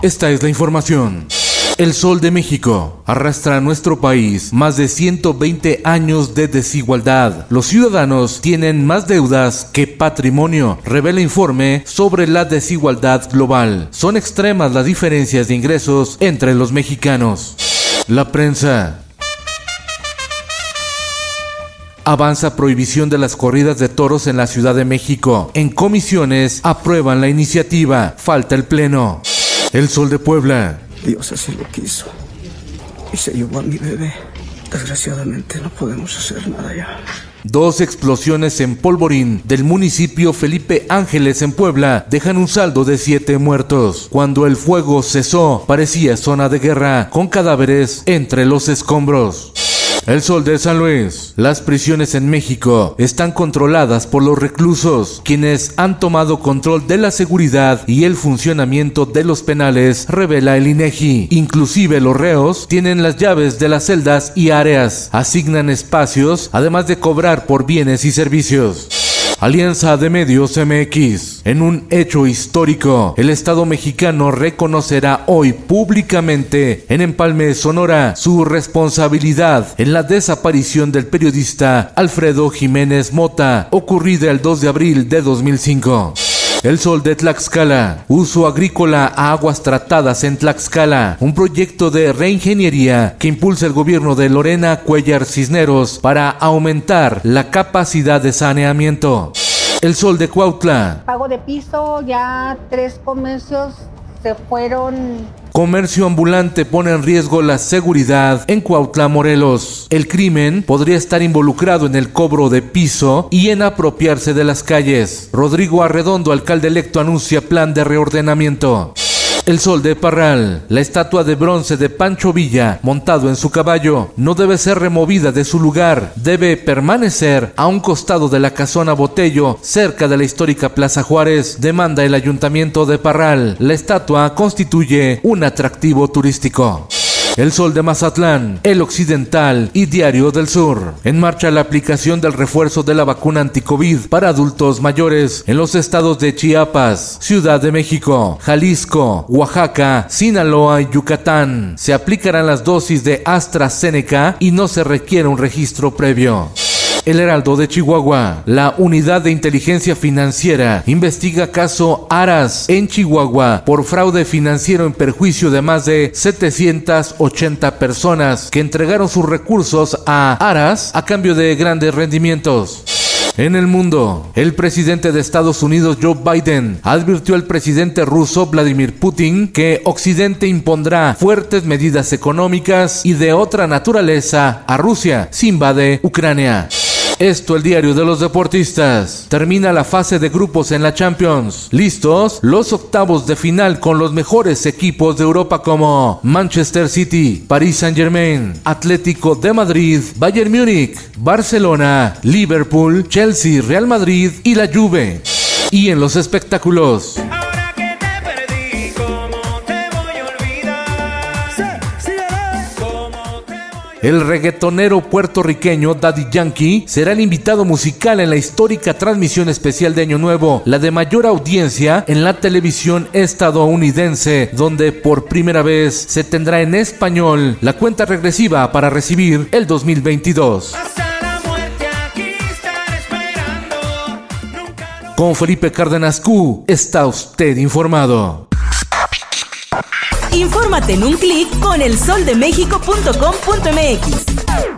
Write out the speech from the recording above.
Esta es la información. El Sol de México arrastra a nuestro país más de 120 años de desigualdad. Los ciudadanos tienen más deudas que patrimonio, revela informe sobre la desigualdad global. Son extremas las diferencias de ingresos entre los mexicanos. La prensa. Avanza prohibición de las corridas de toros en la Ciudad de México. En comisiones aprueban la iniciativa. Falta el pleno. El Sol de Puebla. Dios así lo quiso. Y se llevó a mi bebé. Desgraciadamente no podemos hacer nada ya. Dos explosiones en Polvorín del municipio Felipe Ángeles en Puebla dejan un saldo de siete muertos. Cuando el fuego cesó, parecía zona de guerra, con cadáveres entre los escombros. El Sol de San Luis. Las prisiones en México están controladas por los reclusos, quienes han tomado control de la seguridad y el funcionamiento de los penales, revela el INEGI. Inclusive los reos tienen las llaves de las celdas y áreas, asignan espacios, además de cobrar por bienes y servicios. Alianza de Medios MX. En un hecho histórico, el Estado mexicano reconocerá hoy públicamente en Empalme, Sonora, su responsabilidad en la desaparición del periodista Alfredo Jiménez Mota, ocurrida el 2 de abril de 2005. El Sol de Tlaxcala. Uso agrícola a aguas tratadas en Tlaxcala. Un proyecto de reingeniería que impulsa el gobierno de Lorena Cuellar Cisneros para aumentar la capacidad de saneamiento. El Sol de Cuautla. Pago de piso, ya tres comercios se fueron Comercio ambulante pone en riesgo la seguridad en Cuautla, Morelos. El crimen podría estar involucrado en el cobro de piso y en apropiarse de las calles. Rodrigo Arredondo, alcalde electo, anuncia plan de reordenamiento. El Sol de Parral, la estatua de bronce de Pancho Villa, montado en su caballo, no debe ser removida de su lugar, debe permanecer a un costado de la casona Botello, cerca de la histórica Plaza Juárez, demanda el ayuntamiento de Parral. La estatua constituye un atractivo turístico. El Sol de Mazatlán, El Occidental y Diario del Sur. En marcha la aplicación del refuerzo de la vacuna anticovid para adultos mayores en los estados de Chiapas, Ciudad de México, Jalisco, Oaxaca, Sinaloa y Yucatán. Se aplicarán las dosis de AstraZeneca y no se requiere un registro previo. El Heraldo de Chihuahua. La Unidad de Inteligencia Financiera investiga caso Aras en Chihuahua por fraude financiero en perjuicio de más de 780 personas que entregaron sus recursos a Aras a cambio de grandes rendimientos. En el mundo, el presidente de Estados Unidos Joe Biden advirtió al presidente ruso Vladimir Putin que Occidente impondrá fuertes medidas económicas y de otra naturaleza a Rusia si invade Ucrania. Esto el diario de los deportistas. Termina la fase de grupos en la Champions. ¿Listos? Los octavos de final con los mejores equipos de Europa como Manchester City, Paris Saint-Germain, Atlético de Madrid, Bayern Múnich, Barcelona, Liverpool, Chelsea, Real Madrid y la Juve. Y en los espectáculos. El reggaetonero puertorriqueño Daddy Yankee será el invitado musical en la histórica transmisión especial de Año Nuevo, la de mayor audiencia en la televisión estadounidense, donde por primera vez se tendrá en español la cuenta regresiva para recibir el 2022. Con Felipe Cárdenas Q, está usted informado. Infórmate en un clic con elsoldemexico.com.mx.